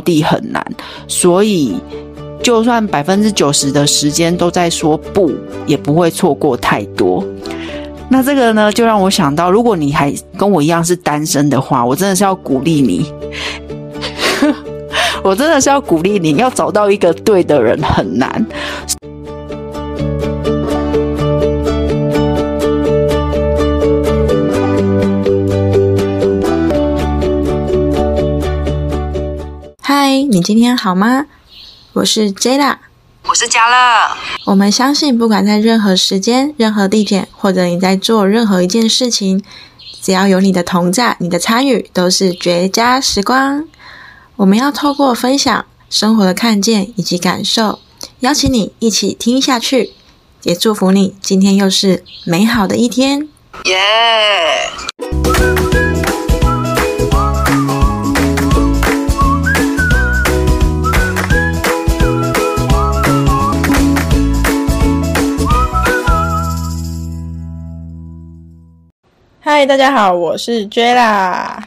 地很难，所以就算百分之九十的时间都在说不，也不会错过太多。那这个呢，就让我想到，如果你还跟我一样是单身的话，我真的是要鼓励你，我真的是要鼓励你，要找到一个对的人很难。嗨，你今天好吗？我是 Jada，我是嘉乐。我们相信，不管在任何时间、任何地点，或者你在做任何一件事情，只要有你的同在、你的参与，都是绝佳时光。我们要透过分享生活的看见以及感受，邀请你一起听下去，也祝福你今天又是美好的一天。耶！嗨，大家好，我是 Jella，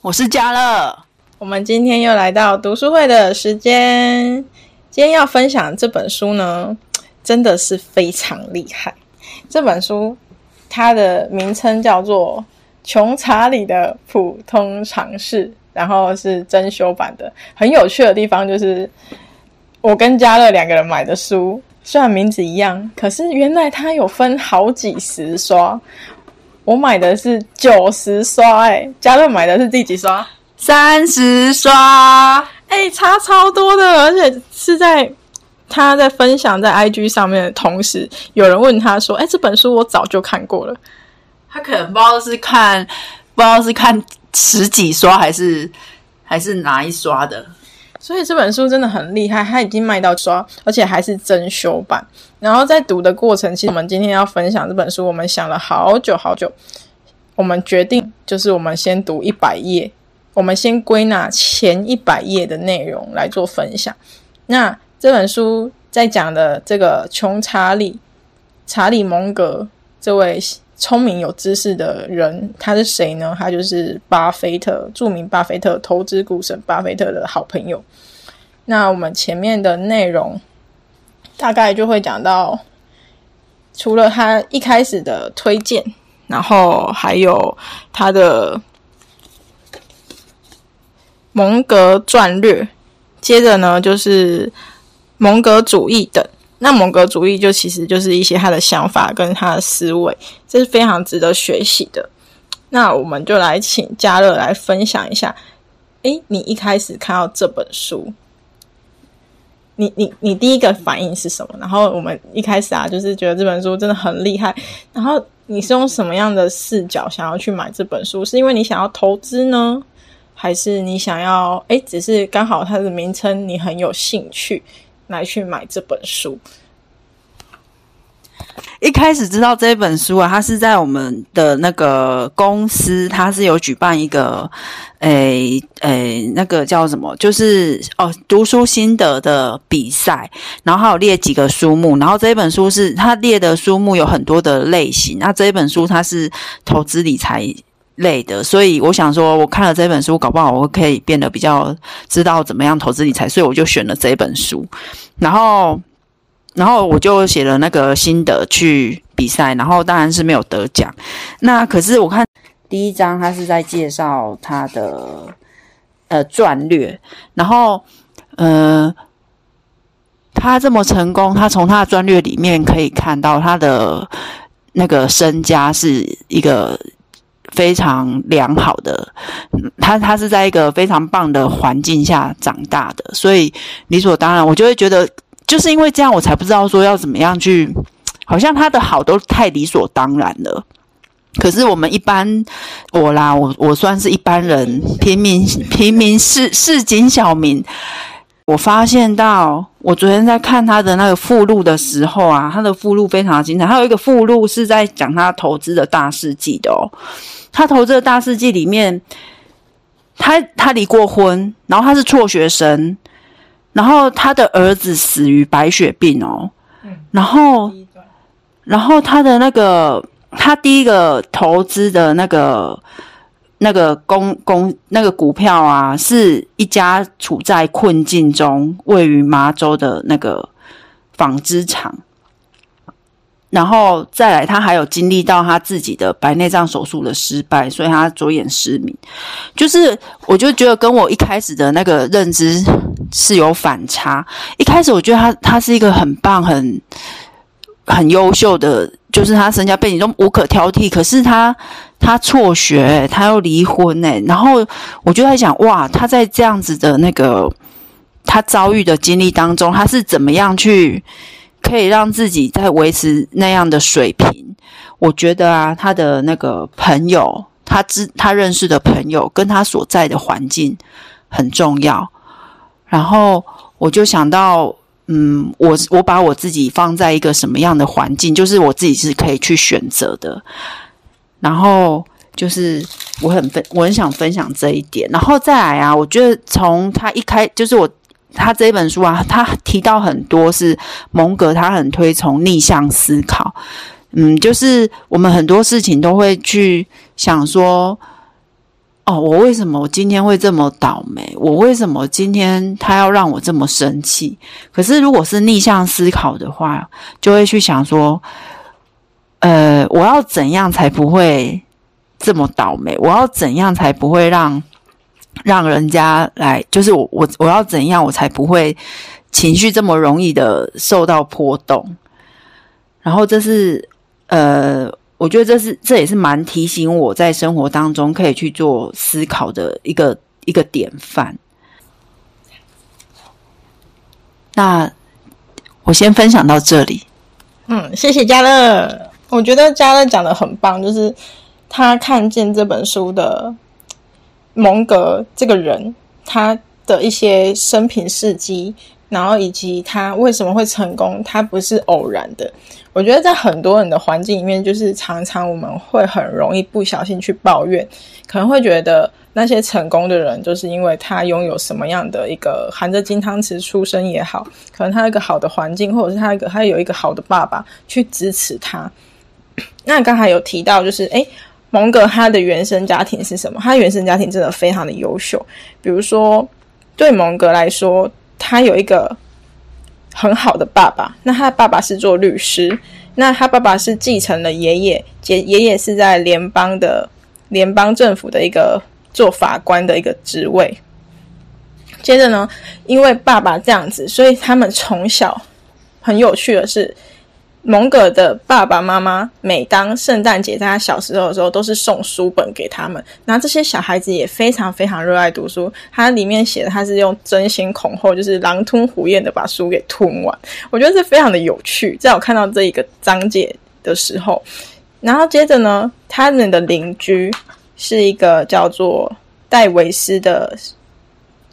我是嘉乐。我们今天又来到读书会的时间。今天要分享这本书呢，真的是非常厉害。这本书它的名称叫做《穷查理的普通常识》，然后是珍修版的。很有趣的地方就是，我跟嘉乐两个人买的书，虽然名字一样，可是原来它有分好几十刷。我买的是九十刷，哎，嘉乐买的是第几刷？三十刷，哎，差超多的，而且是在他在分享在 IG 上面的同时，有人问他说：“哎，这本书我早就看过了。”他可能不知道是看，不知道是看十几刷还是还是哪一刷的。所以这本书真的很厉害，它已经卖到刷，而且还是真修版。然后在读的过程，其实我们今天要分享这本书，我们想了好久好久，我们决定就是我们先读一百页，我们先归纳前一百页的内容来做分享。那这本书在讲的这个穷查理查理蒙格这位聪明有知识的人，他是谁呢？他就是巴菲特，著名巴菲特投资股神巴菲特的好朋友。那我们前面的内容。大概就会讲到，除了他一开始的推荐，然后还有他的蒙格战略，接着呢就是蒙格主义等。那蒙格主义就其实就是一些他的想法跟他的思维，这是非常值得学习的。那我们就来请嘉乐来分享一下。诶，你一开始看到这本书。你你你第一个反应是什么？然后我们一开始啊，就是觉得这本书真的很厉害。然后你是用什么样的视角想要去买这本书？是因为你想要投资呢，还是你想要哎，只是刚好它的名称你很有兴趣来去买这本书？一开始知道这本书啊，它是在我们的那个公司，它是有举办一个，诶诶，那个叫什么？就是哦，读书心得的比赛，然后还有列几个书目，然后这本书是它列的书目有很多的类型，那这本书它是投资理财类的，所以我想说，我看了这本书，搞不好我可以变得比较知道怎么样投资理财，所以我就选了这本书，然后。然后我就写了那个心得去比赛，然后当然是没有得奖。那可是我看第一章，他是在介绍他的呃战略，然后呃他这么成功，他从他的战略里面可以看到他的那个身家是一个非常良好的，他他是在一个非常棒的环境下长大的，所以理所当然，我就会觉得。就是因为这样，我才不知道说要怎么样去，好像他的好都太理所当然了。可是我们一般，我啦，我我算是一般人，平民平民市市井小民。我发现到，我昨天在看他的那个附录的时候啊，他的附录非常精彩。他有一个附录是在讲他投资的大事记的哦。他投资的大事记里面，他他离过婚，然后他是辍学生。然后他的儿子死于白血病哦，然后，然后他的那个他第一个投资的那个那个公公那个股票啊，是一家处在困境中，位于麻州的那个纺织厂。然后再来，他还有经历到他自己的白内障手术的失败，所以他左眼失明。就是我就觉得跟我一开始的那个认知是有反差。一开始我觉得他他是一个很棒、很很优秀的，就是他身家背景都无可挑剔。可是他他辍学，他又离婚哎。然后我就在想，哇，他在这样子的那个他遭遇的经历当中，他是怎么样去？可以让自己在维持那样的水平，我觉得啊，他的那个朋友，他知他认识的朋友，跟他所在的环境很重要。然后我就想到，嗯，我我把我自己放在一个什么样的环境，就是我自己是可以去选择的。然后就是我很分，我很想分享这一点。然后再来啊，我觉得从他一开，就是我。他这本书啊，他提到很多是蒙格，他很推崇逆向思考。嗯，就是我们很多事情都会去想说，哦，我为什么我今天会这么倒霉？我为什么今天他要让我这么生气？可是如果是逆向思考的话，就会去想说，呃，我要怎样才不会这么倒霉？我要怎样才不会让？让人家来，就是我我我要怎样，我才不会情绪这么容易的受到波动。然后这是呃，我觉得这是这也是蛮提醒我在生活当中可以去做思考的一个一个典范。那我先分享到这里。嗯，谢谢嘉乐。我觉得嘉乐讲的很棒，就是他看见这本书的。蒙格这个人，他的一些生平事迹，然后以及他为什么会成功，他不是偶然的。我觉得在很多人的环境里面，就是常常我们会很容易不小心去抱怨，可能会觉得那些成功的人，就是因为他拥有什么样的一个含着金汤匙出生也好，可能他一个好的环境，或者是他一个他有一个好的爸爸去支持他。那刚才有提到，就是诶。蒙格他的原生家庭是什么？他原生家庭真的非常的优秀。比如说，对蒙格来说，他有一个很好的爸爸。那他的爸爸是做律师，那他爸爸是继承了爷爷，爷爷爷是在联邦的联邦政府的一个做法官的一个职位。接着呢，因为爸爸这样子，所以他们从小很有趣的是。蒙格的爸爸妈妈每当圣诞节在他小时候的时候，都是送书本给他们。那这些小孩子也非常非常热爱读书。他里面写的，他是用争先恐后，就是狼吞虎咽的把书给吞完。我觉得是非常的有趣。在我看到这一个章节的时候，然后接着呢，他们的邻居是一个叫做戴维斯的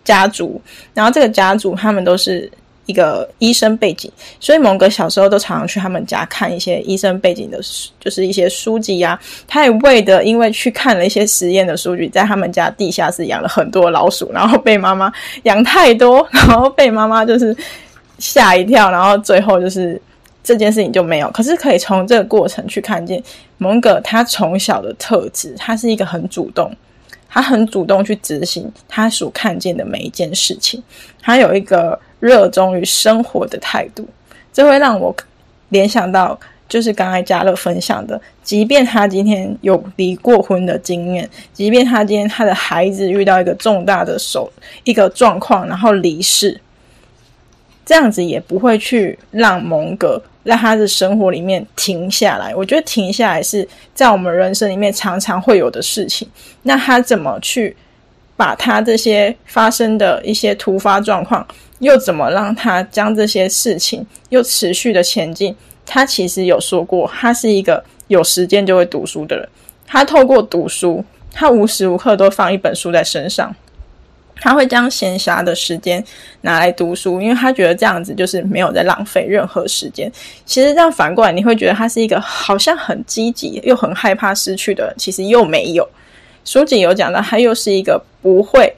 家族，然后这个家族他们都是。一个医生背景，所以蒙哥小时候都常常去他们家看一些医生背景的，就是一些书籍呀。他也为的，因为去看了一些实验的数据，在他们家地下室养了很多老鼠，然后被妈妈养太多，然后被妈妈就是吓一跳，然后最后就是这件事情就没有。可是可以从这个过程去看见蒙哥他从小的特质，他是一个很主动，他很主动去执行他所看见的每一件事情，他有一个。热衷于生活的态度，这会让我联想到，就是刚才嘉乐分享的，即便他今天有离过婚的经验，即便他今天他的孩子遇到一个重大的手一个状况，然后离世，这样子也不会去让蒙格在他的生活里面停下来。我觉得停下来是在我们人生里面常常会有的事情。那他怎么去把他这些发生的一些突发状况？又怎么让他将这些事情又持续的前进？他其实有说过，他是一个有时间就会读书的人。他透过读书，他无时无刻都放一本书在身上。他会将闲暇的时间拿来读书，因为他觉得这样子就是没有在浪费任何时间。其实这样反过来，你会觉得他是一个好像很积极又很害怕失去的人，其实又没有。书籍有讲到，他又是一个不会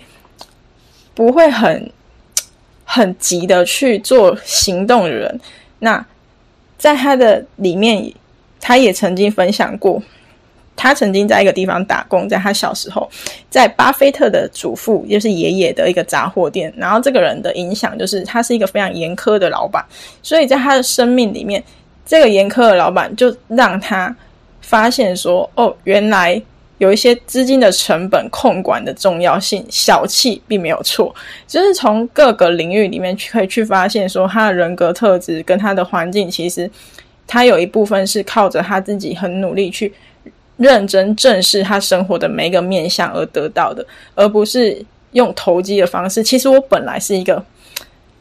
不会很。很急的去做行动的人，那在他的里面，他也曾经分享过，他曾经在一个地方打工，在他小时候，在巴菲特的祖父，就是爷爷的一个杂货店。然后这个人的影响就是，他是一个非常严苛的老板，所以在他的生命里面，这个严苛的老板就让他发现说，哦，原来有一些资金的成本控管的重要性，小气并没有错。就是从各个领域里面去可以去发现说，他的人格特质跟他的环境，其实他有一部分是靠着他自己很努力去。认真正视他生活的每一个面相而得到的，而不是用投机的方式。其实我本来是一个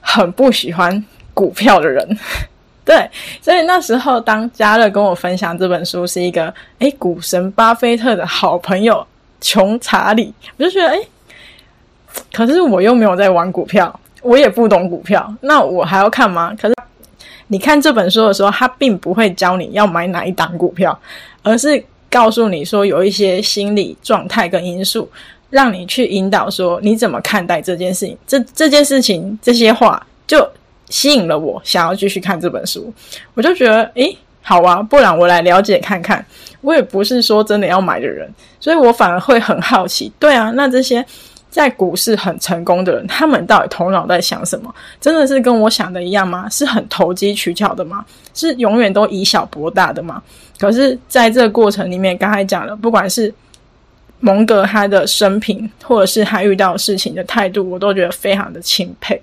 很不喜欢股票的人，对，所以那时候当嘉乐跟我分享这本书是一个诶股神巴菲特的好朋友穷查理，我就觉得诶可是我又没有在玩股票，我也不懂股票，那我还要看吗？可是你看这本书的时候，他并不会教你要买哪一档股票，而是。告诉你说有一些心理状态跟因素，让你去引导说你怎么看待这件事情。这这件事情这些话就吸引了我，想要继续看这本书。我就觉得，诶，好啊，不然我来了解看看。我也不是说真的要买的人，所以我反而会很好奇。对啊，那这些。在股市很成功的人，他们到底头脑在想什么？真的是跟我想的一样吗？是很投机取巧的吗？是永远都以小博大的吗？可是，在这个过程里面，刚才讲了，不管是蒙格他的生平，或者是他遇到事情的态度，我都觉得非常的钦佩。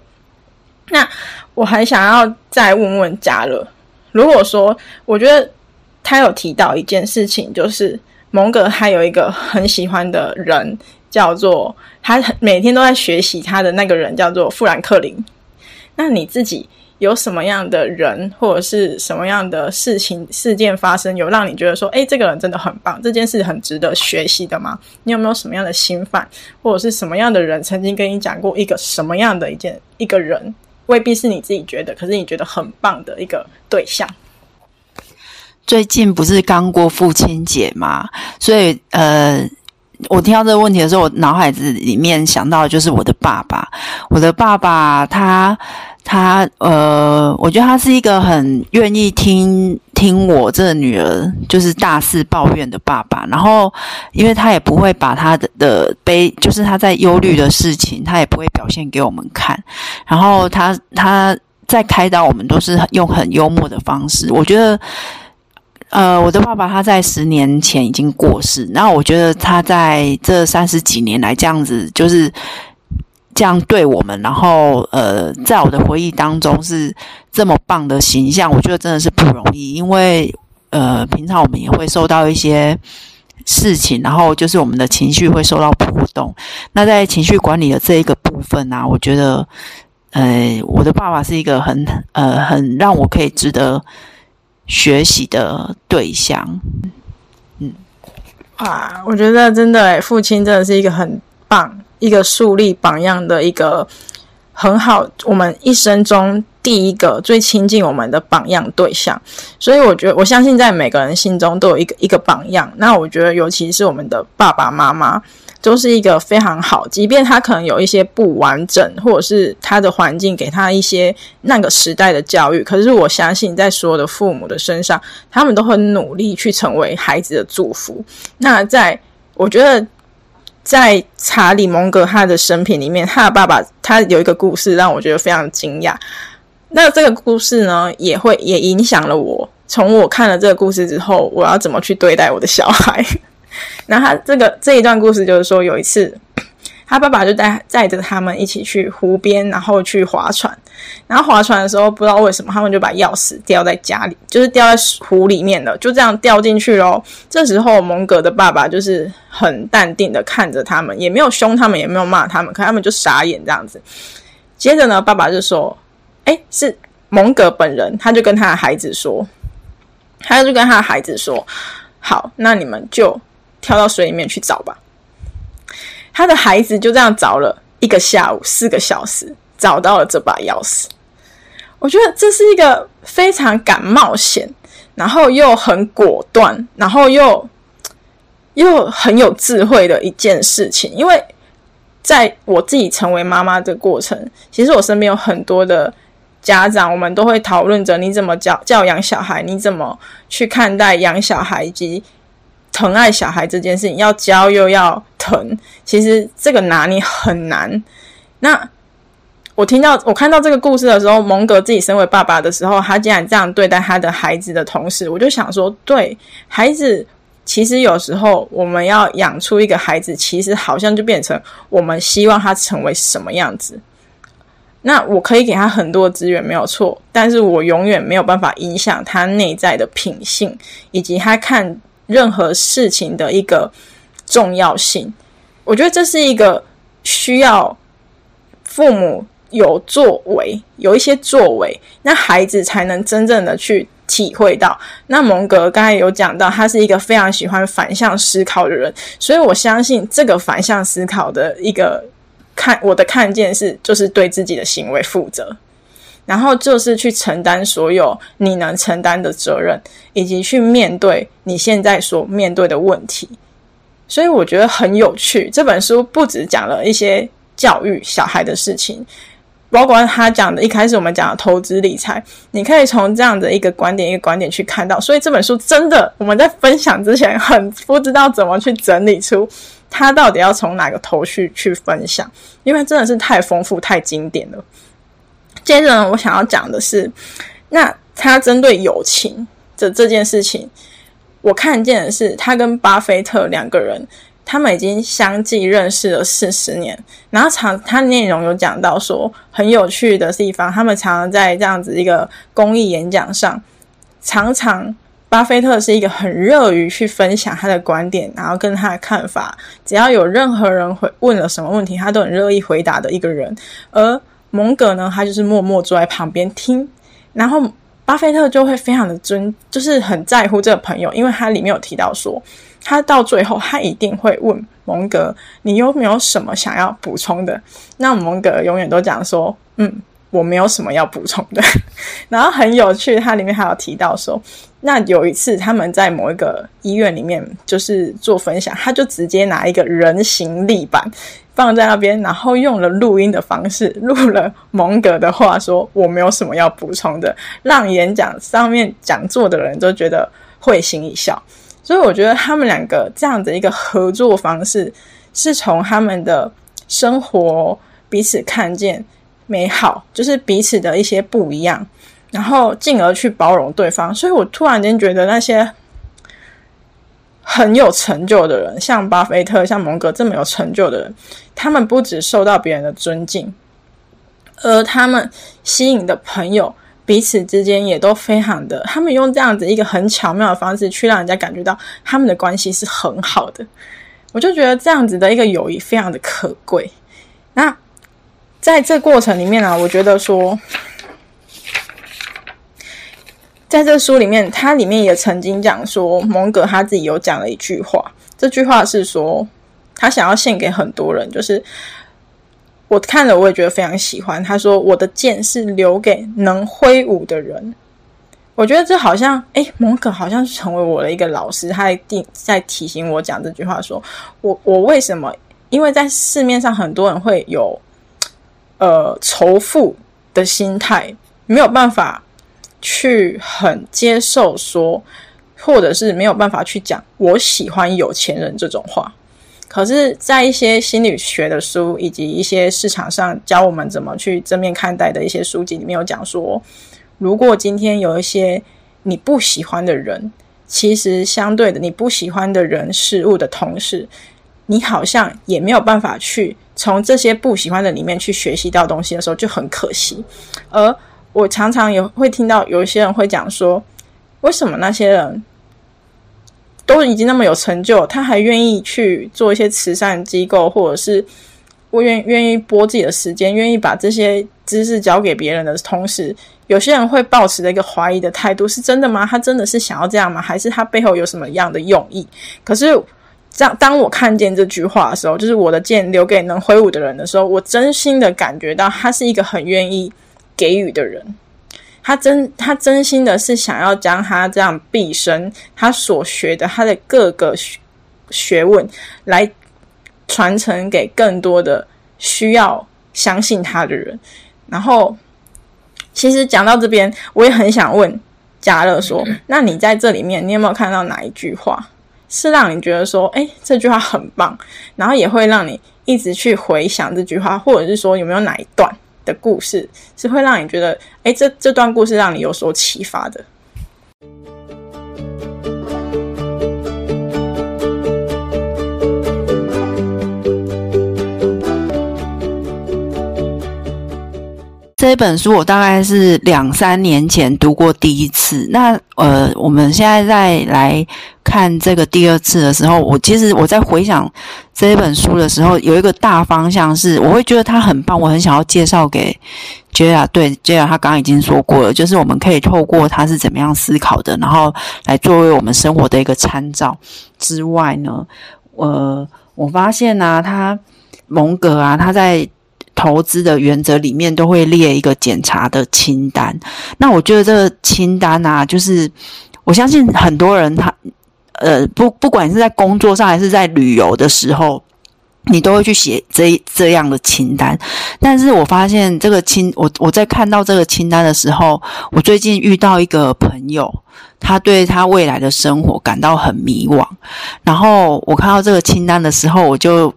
那我还想要再问问嘉乐，如果说我觉得他有提到一件事情，就是蒙格他有一个很喜欢的人。叫做他每天都在学习他的那个人叫做富兰克林。那你自己有什么样的人或者是什么样的事情事件发生，有让你觉得说，哎，这个人真的很棒，这件事很值得学习的吗？你有没有什么样的心犯，或者是什么样的人曾经跟你讲过一个什么样的一件一个人，未必是你自己觉得，可是你觉得很棒的一个对象？最近不是刚过父亲节嘛，所以呃。我听到这个问题的时候，我脑海子里面想到的就是我的爸爸。我的爸爸，他他呃，我觉得他是一个很愿意听听我这个女儿就是大肆抱怨的爸爸。然后，因为他也不会把他的的悲，就是他在忧虑的事情，他也不会表现给我们看。然后他他在开导我们，都是用很幽默的方式。我觉得。呃，我的爸爸他在十年前已经过世，那我觉得他在这三十几年来这样子，就是这样对我们，然后呃，在我的回忆当中是这么棒的形象，我觉得真的是不容易，因为呃，平常我们也会受到一些事情，然后就是我们的情绪会受到波动，那在情绪管理的这一个部分呢，我觉得呃，我的爸爸是一个很呃很让我可以值得。学习的对象，嗯，啊，我觉得真的，父亲真的是一个很棒、一个树立榜样的一个很好，我们一生中第一个最亲近我们的榜样对象。所以，我觉得我相信，在每个人心中都有一个一个榜样。那我觉得，尤其是我们的爸爸妈妈。都是一个非常好，即便他可能有一些不完整，或者是他的环境给他一些那个时代的教育，可是我相信在所有的父母的身上，他们都很努力去成为孩子的祝福。那在我觉得，在查理蒙格他的生平里面，他的爸爸他有一个故事让我觉得非常惊讶。那这个故事呢，也会也影响了我。从我看了这个故事之后，我要怎么去对待我的小孩？那他这个这一段故事就是说，有一次 他爸爸就带载着他们一起去湖边，然后去划船。然后划船的时候，不知道为什么他们就把钥匙掉在家里，就是掉在湖里面了，就这样掉进去喽。这时候蒙格的爸爸就是很淡定的看着他们，也没有凶他们，也没有骂他们，可他们就傻眼这样子。接着呢，爸爸就说：“哎，是蒙格本人。”他就跟他的孩子说：“他就跟他的孩子说，好，那你们就。”跳到水里面去找吧。他的孩子就这样找了一个下午，四个小时，找到了这把钥匙。我觉得这是一个非常敢冒险，然后又很果断，然后又又很有智慧的一件事情。因为在我自己成为妈妈的过程，其实我身边有很多的家长，我们都会讨论着你怎么教教养小孩，你怎么去看待养小孩以及。疼爱小孩这件事情，要教又要疼，其实这个拿捏很难。那我听到我看到这个故事的时候，蒙格自己身为爸爸的时候，他竟然这样对待他的孩子的同时，我就想说，对孩子。其实有时候我们要养出一个孩子，其实好像就变成我们希望他成为什么样子。那我可以给他很多资源，没有错，但是我永远没有办法影响他内在的品性，以及他看任何事情的一个重要性。我觉得这是一个需要父母有作为，有一些作为，那孩子才能真正的去。体会到，那蒙格刚才有讲到，他是一个非常喜欢反向思考的人，所以我相信这个反向思考的一个看我的看见是，就是对自己的行为负责，然后就是去承担所有你能承担的责任，以及去面对你现在所面对的问题。所以我觉得很有趣，这本书不只讲了一些教育小孩的事情。包括他讲的，一开始我们讲的投资理财，你可以从这样的一个观点一个观点去看到。所以这本书真的，我们在分享之前很不知道怎么去整理出他到底要从哪个头绪去分享，因为真的是太丰富、太经典了。接着呢，我想要讲的是，那他针对友情的这件事情，我看见的是他跟巴菲特两个人。他们已经相继认识了四十年，然后常他内容有讲到说很有趣的地方，他们常常在这样子一个公益演讲上，常常巴菲特是一个很热于去分享他的观点，然后跟他的看法，只要有任何人会问了什么问题，他都很乐意回答的一个人。而蒙格呢，他就是默默坐在旁边听，然后巴菲特就会非常的尊，就是很在乎这个朋友，因为他里面有提到说。他到最后，他一定会问蒙格：“你有没有什么想要补充的？”那蒙格永远都讲说：“嗯，我没有什么要补充的。”然后很有趣，他里面还有提到说，那有一次他们在某一个医院里面就是做分享，他就直接拿一个人形立板放在那边，然后用了录音的方式 录了蒙格的话，说：“我没有什么要补充的。”让演讲上面讲座的人都觉得会心一笑。所以我觉得他们两个这样的一个合作方式，是从他们的生活彼此看见美好，就是彼此的一些不一样，然后进而去包容对方。所以我突然间觉得那些很有成就的人，像巴菲特、像蒙格这么有成就的人，他们不只受到别人的尊敬，而他们吸引的朋友。彼此之间也都非常的，他们用这样子一个很巧妙的方式去让人家感觉到他们的关系是很好的，我就觉得这样子的一个友谊非常的可贵。那在这过程里面呢，我觉得说，在这书里面，它里面也曾经讲说，蒙格他自己有讲了一句话，这句话是说，他想要献给很多人，就是。我看了，我也觉得非常喜欢。他说：“我的剑是留给能挥舞的人。”我觉得这好像，哎，蒙可好像是成为我的一个老师，他在定在提醒我讲这句话。说我我为什么？因为在市面上很多人会有呃仇富的心态，没有办法去很接受说，或者是没有办法去讲我喜欢有钱人这种话。可是，在一些心理学的书以及一些市场上教我们怎么去正面看待的一些书籍里面有讲说，如果今天有一些你不喜欢的人，其实相对的你不喜欢的人事物的同时，你好像也没有办法去从这些不喜欢的里面去学习到东西的时候，就很可惜。而我常常也会听到有一些人会讲说，为什么那些人？都已经那么有成就，他还愿意去做一些慈善机构，或者是我愿愿意拨自己的时间，愿意把这些知识交给别人的同时，有些人会抱持着一个怀疑的态度：是真的吗？他真的是想要这样吗？还是他背后有什么样的用意？可是，这样当我看见这句话的时候，就是我的剑留给能挥舞的人的时候，我真心的感觉到他是一个很愿意给予的人。他真，他真心的是想要将他这样毕生他所学的他的各个学问来传承给更多的需要相信他的人。然后，其实讲到这边，我也很想问嘉乐说：那你在这里面，你有没有看到哪一句话是让你觉得说，哎，这句话很棒，然后也会让你一直去回想这句话，或者是说有没有哪一段的故事是会让你觉得，哎，这这段故事让你有所启发的。这本书我大概是两三年前读过第一次，那呃，我们现在再来看这个第二次的时候，我其实我在回想这一本书的时候，有一个大方向是，我会觉得它很棒，我很想要介绍给 j a 对 j a 他刚刚已经说过了，就是我们可以透过他是怎么样思考的，然后来作为我们生活的一个参照之外呢，呃，我发现呢，他蒙格啊，他在。投资的原则里面都会列一个检查的清单。那我觉得这个清单啊，就是我相信很多人他呃不不管是在工作上还是在旅游的时候，你都会去写这这样的清单。但是我发现这个清我我在看到这个清单的时候，我最近遇到一个朋友，他对他未来的生活感到很迷惘。然后我看到这个清单的时候，我就。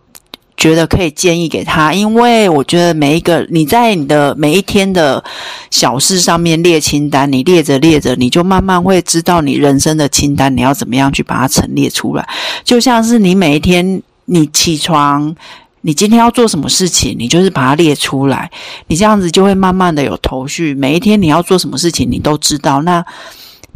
觉得可以建议给他，因为我觉得每一个你在你的每一天的小事上面列清单，你列着列着，你就慢慢会知道你人生的清单你要怎么样去把它陈列出来。就像是你每一天你起床，你今天要做什么事情，你就是把它列出来，你这样子就会慢慢的有头绪。每一天你要做什么事情，你都知道那。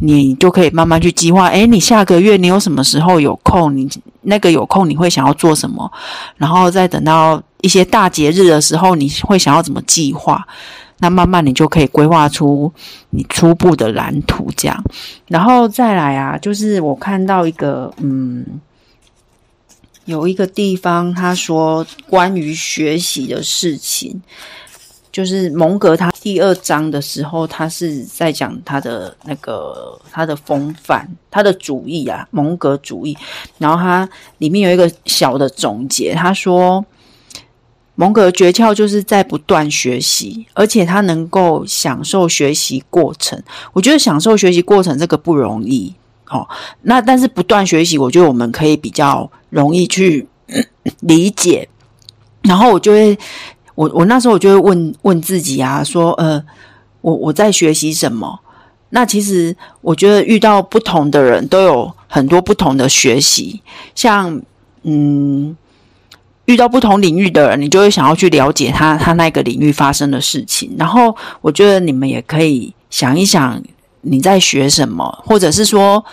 你就可以慢慢去计划，诶，你下个月你有什么时候有空？你那个有空你会想要做什么？然后再等到一些大节日的时候，你会想要怎么计划？那慢慢你就可以规划出你初步的蓝图，这样。然后再来啊，就是我看到一个，嗯，有一个地方他说关于学习的事情。就是蒙格他第二章的时候，他是在讲他的那个他的风范，他的主义啊，蒙格主义。然后他里面有一个小的总结，他说蒙格诀窍就是在不断学习，而且他能够享受学习过程。我觉得享受学习过程这个不容易哦。那但是不断学习，我觉得我们可以比较容易去理解。然后我就会。我我那时候我就会问问自己啊，说呃，我我在学习什么？那其实我觉得遇到不同的人都有很多不同的学习，像嗯，遇到不同领域的人，你就会想要去了解他他那个领域发生的事情。然后我觉得你们也可以想一想你在学什么，或者是说。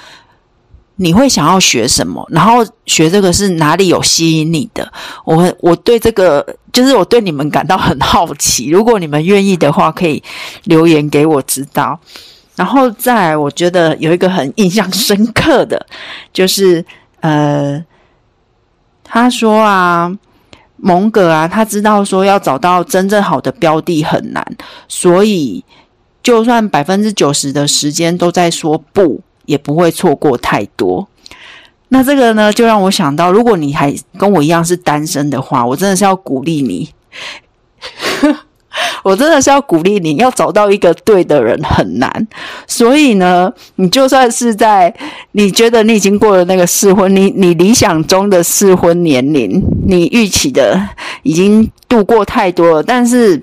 你会想要学什么？然后学这个是哪里有吸引你的？我我对这个就是我对你们感到很好奇。如果你们愿意的话，可以留言给我知道。然后再来，我觉得有一个很印象深刻的，就是呃，他说啊，蒙格啊，他知道说要找到真正好的标的很难，所以就算百分之九十的时间都在说不。也不会错过太多。那这个呢，就让我想到，如果你还跟我一样是单身的话，我真的是要鼓励你。我真的是要鼓励你，要找到一个对的人很难。所以呢，你就算是在你觉得你已经过了那个适婚，你你理想中的适婚年龄，你预期的已经度过太多了，但是。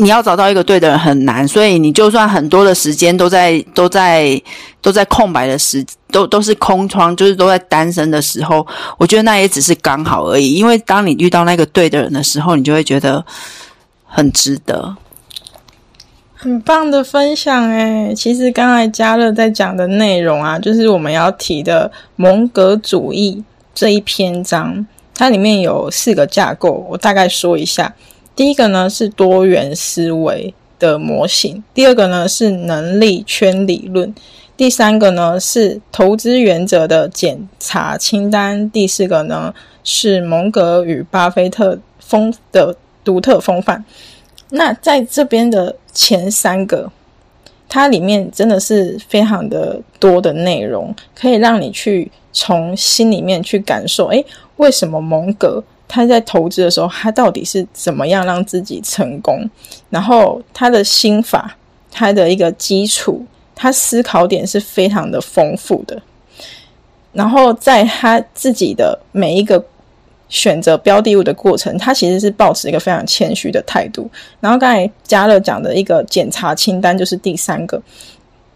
你要找到一个对的人很难，所以你就算很多的时间都在都在都在空白的时，都都是空窗，就是都在单身的时候，我觉得那也只是刚好而已。因为当你遇到那个对的人的时候，你就会觉得很值得。很棒的分享诶，其实刚才嘉乐在讲的内容啊，就是我们要提的蒙格主义这一篇章，它里面有四个架构，我大概说一下。第一个呢是多元思维的模型，第二个呢是能力圈理论，第三个呢是投资原则的检查清单，第四个呢是蒙格与巴菲特风的独特风范。那在这边的前三个，它里面真的是非常的多的内容，可以让你去从心里面去感受，诶，为什么蒙格？他在投资的时候，他到底是怎么样让自己成功？然后他的心法，他的一个基础，他思考点是非常的丰富的。然后在他自己的每一个选择标的物的过程，他其实是保持一个非常谦虚的态度。然后刚才嘉乐讲的一个检查清单就是第三个，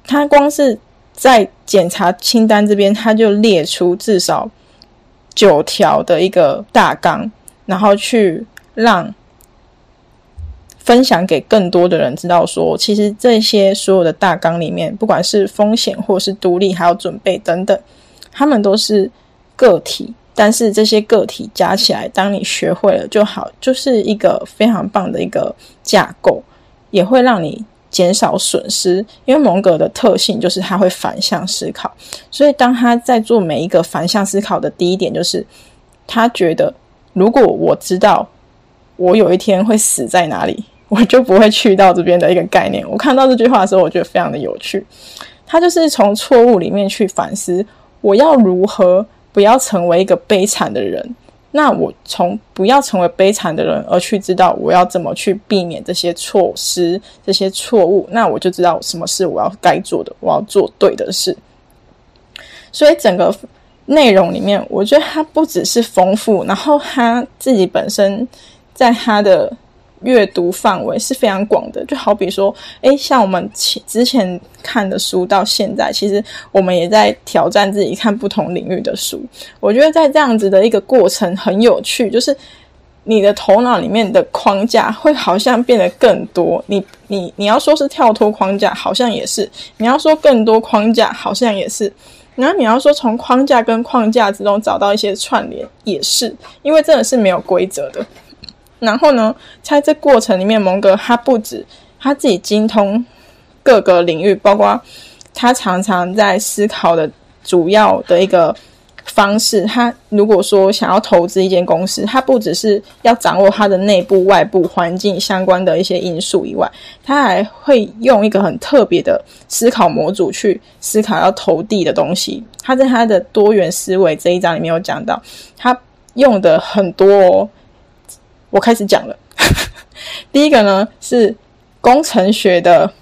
他光是在检查清单这边，他就列出至少九条的一个大纲，然后去让。分享给更多的人知道，说其实这些所有的大纲里面，不管是风险或是独立，还有准备等等，他们都是个体。但是这些个体加起来，当你学会了就好，就是一个非常棒的一个架构，也会让你减少损失。因为蒙格的特性就是他会反向思考，所以当他在做每一个反向思考的第一点，就是他觉得如果我知道我有一天会死在哪里。我就不会去到这边的一个概念。我看到这句话的时候，我觉得非常的有趣。他就是从错误里面去反思，我要如何不要成为一个悲惨的人。那我从不要成为悲惨的人，而去知道我要怎么去避免这些措施、这些错误。那我就知道什么是我要该做的，我要做对的事。所以整个内容里面，我觉得它不只是丰富，然后他自己本身在他的。阅读范围是非常广的，就好比说，诶，像我们前之前看的书，到现在其实我们也在挑战自己看不同领域的书。我觉得在这样子的一个过程很有趣，就是你的头脑里面的框架会好像变得更多。你你你要说是跳脱框架，好像也是；你要说更多框架，好像也是。然后你要说从框架跟框架之中找到一些串联，也是，因为真的是没有规则的。然后呢，在这过程里面，蒙格他不止他自己精通各个领域，包括他常常在思考的主要的一个方式。他如果说想要投资一间公司，他不只是要掌握它的内部、外部环境相关的一些因素以外，他还会用一个很特别的思考模组去思考要投递的东西。他在他的多元思维这一章里面有讲到，他用的很多。我开始讲了，第一个呢是工程学的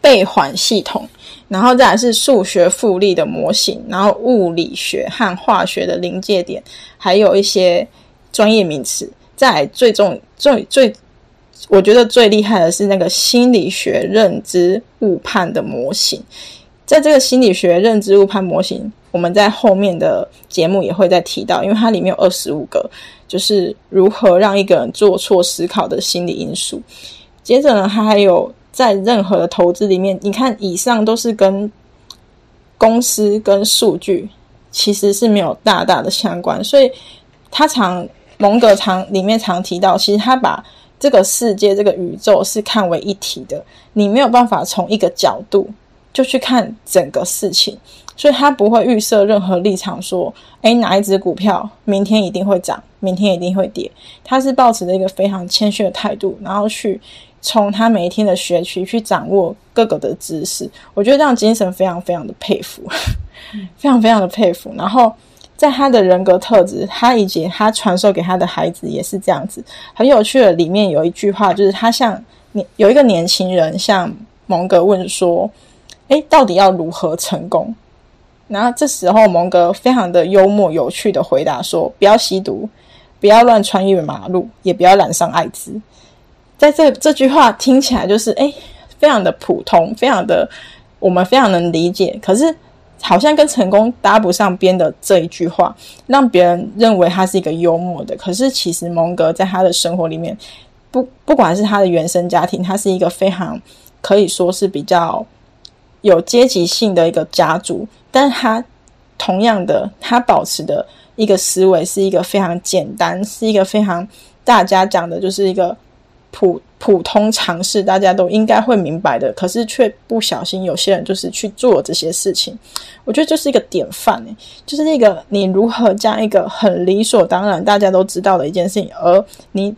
背环系统，然后再来是数学复利的模型，然后物理学和化学的临界点，还有一些专业名词。再最重最最，我觉得最厉害的是那个心理学认知误判的模型。在这个心理学认知误判模型，我们在后面的节目也会再提到，因为它里面有二十五个。就是如何让一个人做错思考的心理因素。接着呢，他还有在任何的投资里面，你看以上都是跟公司跟数据其实是没有大大的相关，所以他常蒙格常里面常提到，其实他把这个世界这个宇宙是看为一体的，你没有办法从一个角度就去看整个事情。所以他不会预设任何立场，说，诶哪一只股票明天一定会涨，明天一定会跌。他是抱持着一个非常谦虚的态度，然后去从他每一天的学习去掌握各个的知识。我觉得这样精神非常非常的佩服，非常非常的佩服。然后在他的人格特质，他以及他传授给他的孩子也是这样子。很有趣的，里面有一句话，就是他像年有一个年轻人向蒙格问说，诶，到底要如何成功？然后这时候，蒙哥非常的幽默有趣的回答说：“不要吸毒，不要乱穿越马路，也不要染上艾滋。”在这这句话听起来就是哎，非常的普通，非常的我们非常能理解。可是好像跟成功搭不上边的这一句话，让别人认为他是一个幽默的。可是其实蒙哥在他的生活里面，不不管是他的原生家庭，他是一个非常可以说是比较。有阶级性的一个家族，但他同样的，他保持的一个思维是一个非常简单，是一个非常大家讲的，就是一个普普通常识，大家都应该会明白的。可是却不小心，有些人就是去做这些事情。我觉得这是一个典范诶，就是那个你如何将一个很理所当然、大家都知道的一件事情，而你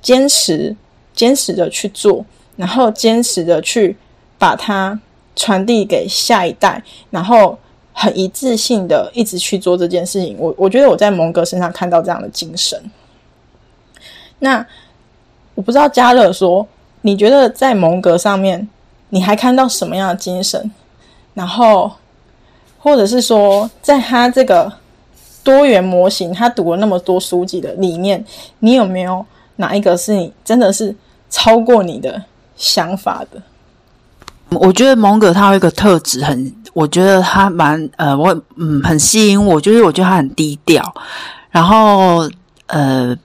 坚持、坚持的去做，然后坚持的去把它。传递给下一代，然后很一致性的一直去做这件事情。我我觉得我在蒙哥身上看到这样的精神。那我不知道嘉乐说，你觉得在蒙格上面，你还看到什么样的精神？然后或者是说，在他这个多元模型，他读了那么多书籍的里面，你有没有哪一个是你真的是超过你的想法的？我觉得蒙格他有一个特质，很，我觉得他蛮呃，我嗯很吸引我，就是我觉得他很低调，然后呃，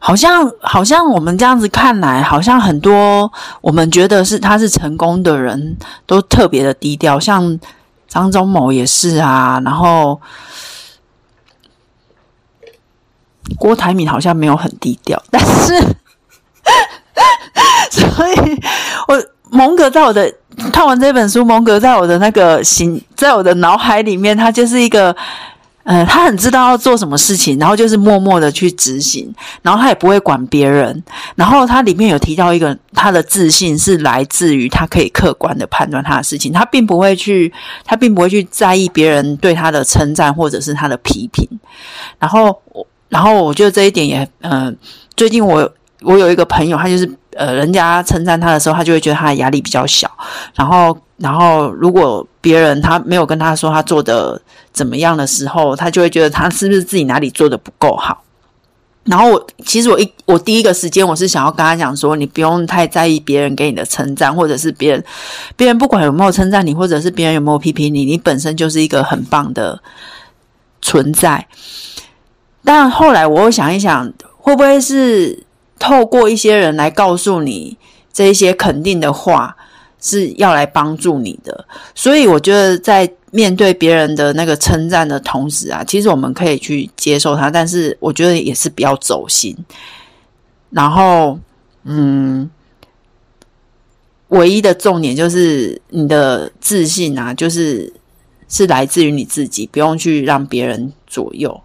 好像好像我们这样子看来，好像很多我们觉得是他是成功的人都特别的低调，像张忠谋也是啊，然后郭台铭好像没有很低调，但是 所以我。蒙格在我的看完这本书，蒙格在我的那个心，在我的脑海里面，他就是一个，呃，他很知道要做什么事情，然后就是默默的去执行，然后他也不会管别人，然后他里面有提到一个，他的自信是来自于他可以客观的判断他的事情，他并不会去，他并不会去在意别人对他的称赞或者是他的批评，然后我，然后我觉得这一点也，嗯，最近我我有一个朋友，他就是。呃，人家称赞他的时候，他就会觉得他的压力比较小。然后，然后如果别人他没有跟他说他做的怎么样的时候，他就会觉得他是不是自己哪里做的不够好。然后我其实我一我第一个时间我是想要跟他讲说，你不用太在意别人给你的称赞，或者是别人别人不管有没有称赞你，或者是别人有没有批评你，你本身就是一个很棒的存在。但后来我又想一想，会不会是？透过一些人来告诉你这一些肯定的话，是要来帮助你的。所以我觉得，在面对别人的那个称赞的同时啊，其实我们可以去接受它，但是我觉得也是比较走心。然后，嗯，唯一的重点就是你的自信啊，就是是来自于你自己，不用去让别人左右。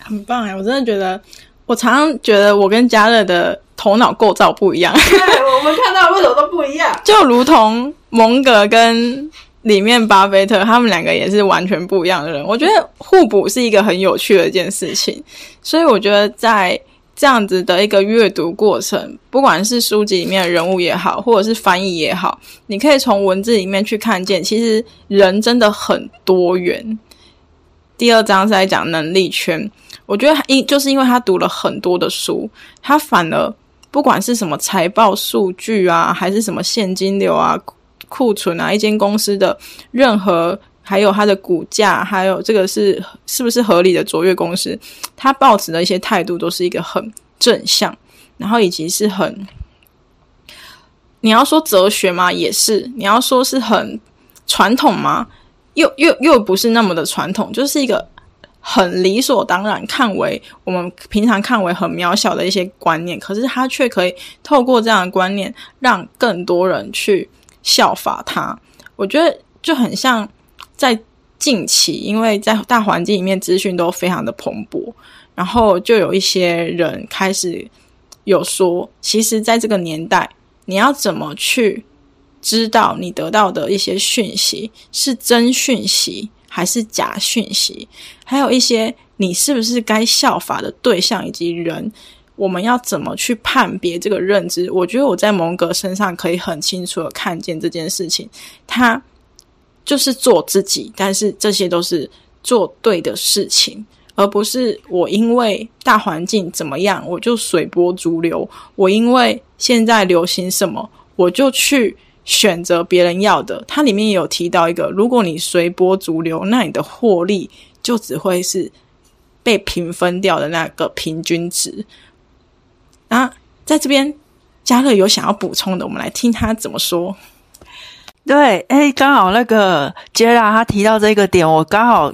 很棒哎，我真的觉得。我常常觉得我跟嘉乐的头脑构造不一样，对，我们看到为什么都不一样？就如同蒙格跟里面巴菲特，他们两个也是完全不一样的人。我觉得互补是一个很有趣的一件事情，所以我觉得在这样子的一个阅读过程，不管是书籍里面的人物也好，或者是翻译也好，你可以从文字里面去看见，其实人真的很多元。第二章是在讲能力圈。我觉得因就是因为他读了很多的书，他反而不管是什么财报数据啊，还是什么现金流啊、库存啊，一间公司的任何，还有它的股价，还有这个是是不是合理的卓越公司，他报纸的一些态度都是一个很正向，然后以及是很，你要说哲学嘛？也是，你要说是很传统吗？又又又不是那么的传统，就是一个。很理所当然，看为我们平常看为很渺小的一些观念，可是他却可以透过这样的观念，让更多人去效法他。我觉得就很像在近期，因为在大环境里面，资讯都非常的蓬勃，然后就有一些人开始有说，其实在这个年代，你要怎么去知道你得到的一些讯息是真讯息？还是假讯息，还有一些你是不是该效法的对象以及人，我们要怎么去判别这个认知？我觉得我在蒙格身上可以很清楚的看见这件事情，他就是做自己，但是这些都是做对的事情，而不是我因为大环境怎么样，我就随波逐流；我因为现在流行什么，我就去。选择别人要的，它里面有提到一个，如果你随波逐流，那你的获利就只会是被平分掉的那个平均值。啊，在这边，嘉乐有想要补充的，我们来听他怎么说。对，哎，刚好那个杰拉他提到这个点，我刚好。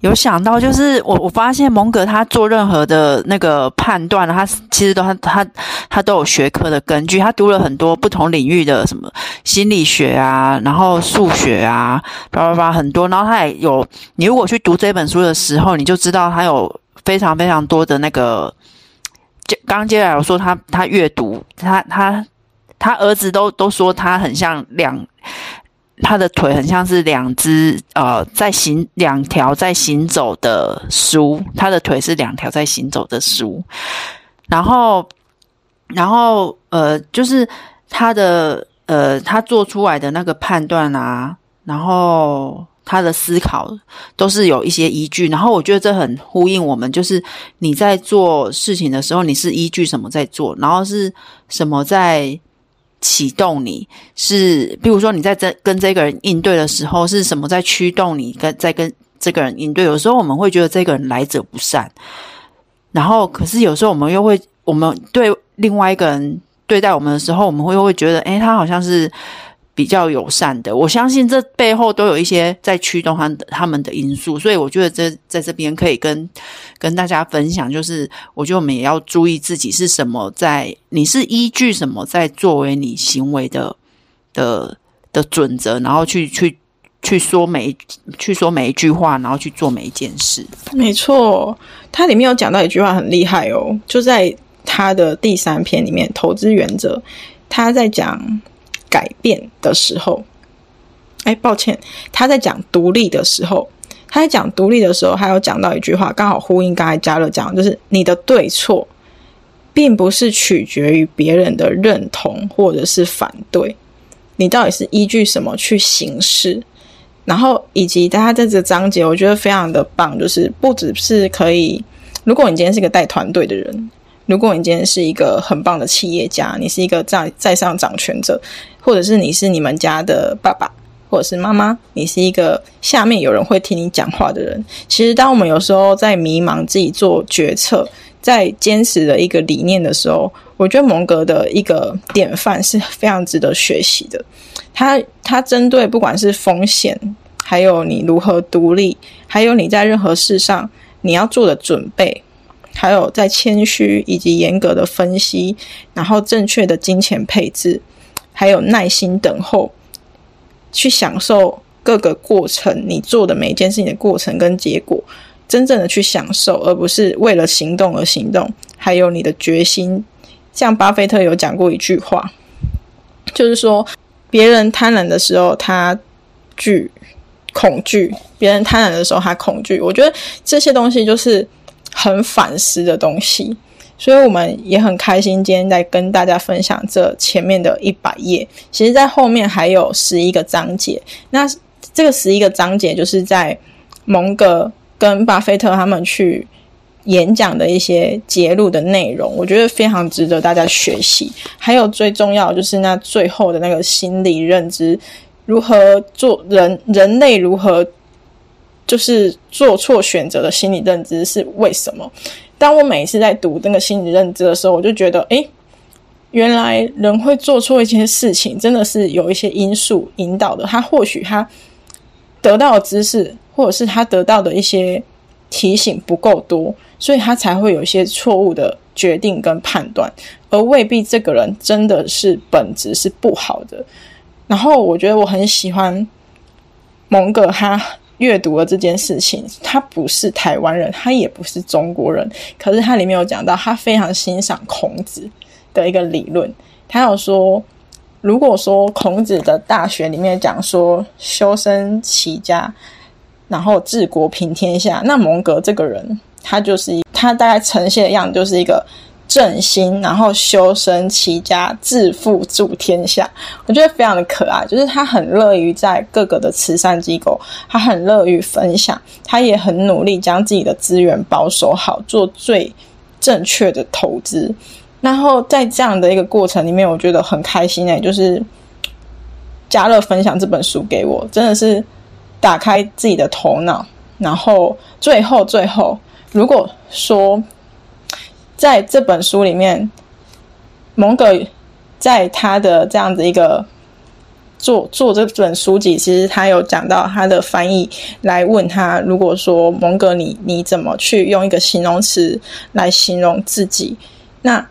有想到，就是我我发现蒙格他做任何的那个判断，他其实都他他他都有学科的根据，他读了很多不同领域的什么心理学啊，然后数学啊，叭叭叭很多，然后他也有，你如果去读这本书的时候，你就知道他有非常非常多的那个，就刚接下来我说他他阅读，他他他儿子都都说他很像两。他的腿很像是两只呃在行两条在行走的书，他的腿是两条在行走的书，然后然后呃就是他的呃他做出来的那个判断啊，然后他的思考都是有一些依据。然后我觉得这很呼应我们，就是你在做事情的时候，你是依据什么在做，然后是什么在启动你？是比如说你在这跟这个人应对的时候，是什么在驱动你跟在跟这个人应对？有时候我们会觉得这个人来者不善，然后可是有时候我们又会，我们对另外一个人。对待我们的时候，我们会又会觉得，诶，他好像是比较友善的。我相信这背后都有一些在驱动他的他们的因素，所以我觉得这在这边可以跟跟大家分享，就是我觉得我们也要注意自己是什么在，你是依据什么在作为你行为的的的准则，然后去去去说每去说每一句话，然后去做每一件事。没错，它里面有讲到一句话很厉害哦，就在。他的第三篇里面，投资原则，他在讲改变的时候，哎，抱歉，他在讲独立的时候，他在讲独立的时候，还有讲到一句话，刚好呼应刚才嘉乐讲，就是你的对错，并不是取决于别人的认同或者是反对，你到底是依据什么去行事，然后以及大家在这个章节，我觉得非常的棒，就是不只是可以，如果你今天是个带团队的人。如果你今天是一个很棒的企业家，你是一个在在上掌权者，或者是你是你们家的爸爸或者是妈妈，你是一个下面有人会听你讲话的人。其实，当我们有时候在迷茫自己做决策，在坚持的一个理念的时候，我觉得蒙格的一个典范是非常值得学习的。他他针对不管是风险，还有你如何独立，还有你在任何事上你要做的准备。还有在谦虚以及严格的分析，然后正确的金钱配置，还有耐心等候，去享受各个过程，你做的每一件事情的过程跟结果，真正的去享受，而不是为了行动而行动。还有你的决心，像巴菲特有讲过一句话，就是说，别人贪婪的时候他惧恐惧，别人贪婪的时候他恐惧。我觉得这些东西就是。很反思的东西，所以我们也很开心今天在跟大家分享这前面的一百页。其实，在后面还有十一个章节。那这个十一个章节就是在蒙格跟巴菲特他们去演讲的一些揭露的内容，我觉得非常值得大家学习。还有最重要就是那最后的那个心理认知，如何做人，人类如何。就是做错选择的心理认知是为什么？当我每一次在读那个心理认知的时候，我就觉得，哎，原来人会做错一些事情，真的是有一些因素引导的。他或许他得到的知识，或者是他得到的一些提醒不够多，所以他才会有一些错误的决定跟判断，而未必这个人真的是本质是不好的。然后我觉得我很喜欢蒙哥他。阅读了这件事情，他不是台湾人，他也不是中国人，可是他里面有讲到，他非常欣赏孔子的一个理论。他有说，如果说孔子的大学里面讲说修身齐家，然后治国平天下，那蒙格这个人，他就是他大概呈现的样子就是一个。正心，然后修身齐家，致富助天下，我觉得非常的可爱。就是他很乐于在各个的慈善机构，他很乐于分享，他也很努力将自己的资源保守好，做最正确的投资。然后在这样的一个过程里面，我觉得很开心诶，就是嘉乐分享这本书给我，真的是打开自己的头脑。然后最后最后，如果说。在这本书里面，蒙格在他的这样子一个做做这本书籍，其实他有讲到他的翻译来问他，如果说蒙格你你怎么去用一个形容词来形容自己？那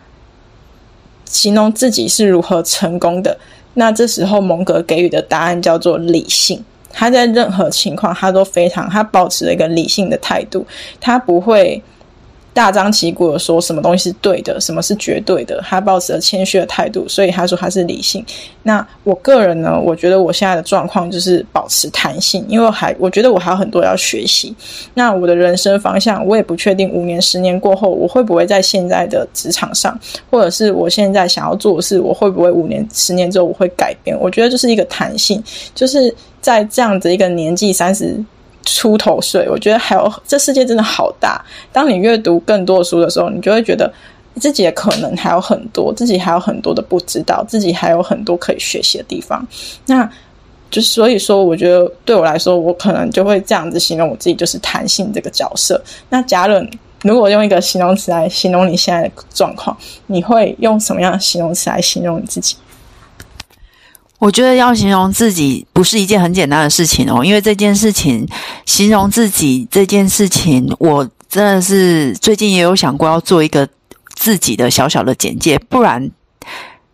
形容自己是如何成功的？那这时候蒙格给予的答案叫做理性。他在任何情况他都非常他保持了一个理性的态度，他不会。大张旗鼓的说什么东西是对的，什么是绝对的，他抱持着谦虚的态度，所以他说他是理性。那我个人呢，我觉得我现在的状况就是保持弹性，因为还我觉得我还有很多要学习。那我的人生方向，我也不确定五年、十年过后我会不会在现在的职场上，或者是我现在想要做的事，我会不会五年、十年之后我会改变？我觉得就是一个弹性，就是在这样子一个年纪三十。出头岁，我觉得还有这世界真的好大。当你阅读更多的书的时候，你就会觉得自己的可能还有很多，自己还有很多的不知道，自己还有很多可以学习的地方。那就所以说，我觉得对我来说，我可能就会这样子形容我自己，就是弹性这个角色。那假如如果用一个形容词来形容你现在的状况，你会用什么样的形容词来形容你自己？我觉得要形容自己不是一件很简单的事情哦，因为这件事情形容自己这件事情，我真的是最近也有想过要做一个自己的小小的简介，不然，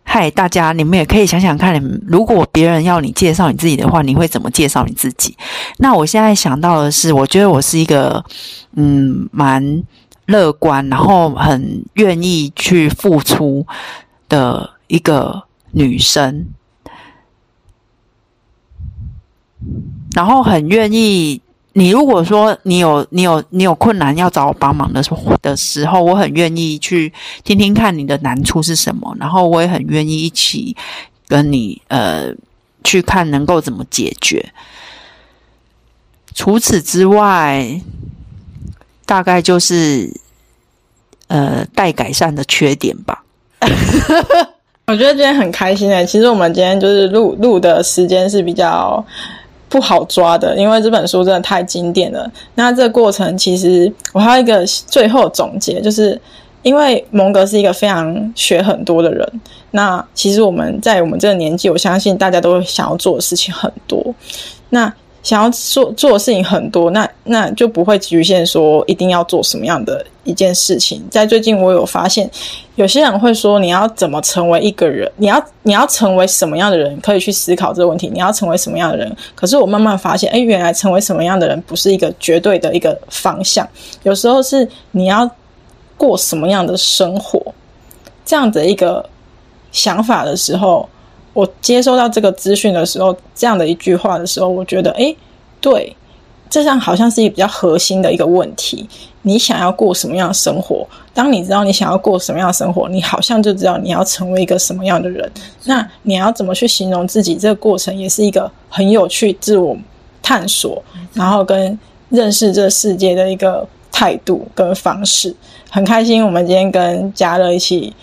嗨，大家你们也可以想想看，你们如果别人要你介绍你自己的话，你会怎么介绍你自己？那我现在想到的是，我觉得我是一个嗯蛮乐观，然后很愿意去付出的一个女生。然后很愿意，你如果说你有你有你有困难要找我帮忙的时候的时候，我很愿意去听听看你的难处是什么，然后我也很愿意一起跟你呃去看能够怎么解决。除此之外，大概就是呃待改善的缺点吧。我觉得今天很开心诶，其实我们今天就是录录的时间是比较不好抓的，因为这本书真的太经典了。那这个过程其实我还有一个最后总结，就是因为蒙格是一个非常学很多的人。那其实我们在我们这个年纪，我相信大家都想要做的事情很多。那想要做做的事情很多，那那就不会局限说一定要做什么样的一件事情。在最近，我有发现，有些人会说，你要怎么成为一个人？你要你要成为什么样的人？可以去思考这个问题。你要成为什么样的人？可是我慢慢发现，哎，原来成为什么样的人不是一个绝对的一个方向。有时候是你要过什么样的生活，这样的一个想法的时候。我接收到这个资讯的时候，这样的一句话的时候，我觉得，哎，对，这样好像是一个比较核心的一个问题。你想要过什么样的生活？当你知道你想要过什么样的生活，你好像就知道你要成为一个什么样的人。那你要怎么去形容自己？这个过程也是一个很有趣、自我探索，然后跟认识这世界的一个态度跟方式。很开心，我们今天跟嘉乐一起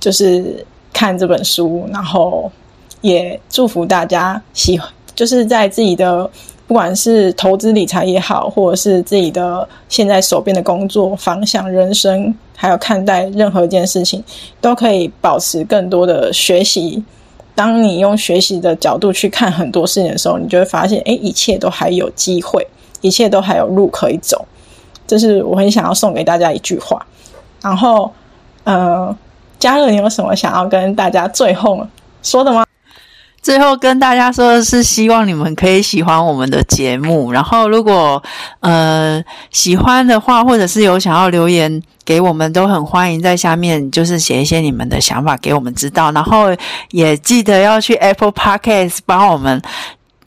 就是看这本书，然后。也祝福大家喜，就是在自己的不管是投资理财也好，或者是自己的现在手边的工作方向、人生，还有看待任何一件事情，都可以保持更多的学习。当你用学习的角度去看很多事情的时候，你就会发现，哎，一切都还有机会，一切都还有路可以走。这是我很想要送给大家一句话。然后，呃，嘉乐，你有什么想要跟大家最后说的吗？最后跟大家说的是，希望你们可以喜欢我们的节目。然后，如果呃喜欢的话，或者是有想要留言给我们，都很欢迎在下面就是写一些你们的想法给我们知道。然后也记得要去 Apple Podcast 帮我们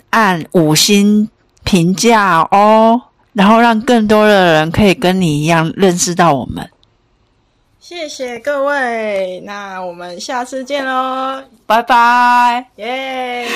按五星评价哦，然后让更多的人可以跟你一样认识到我们。谢谢各位那我们下次见喽拜拜。耶。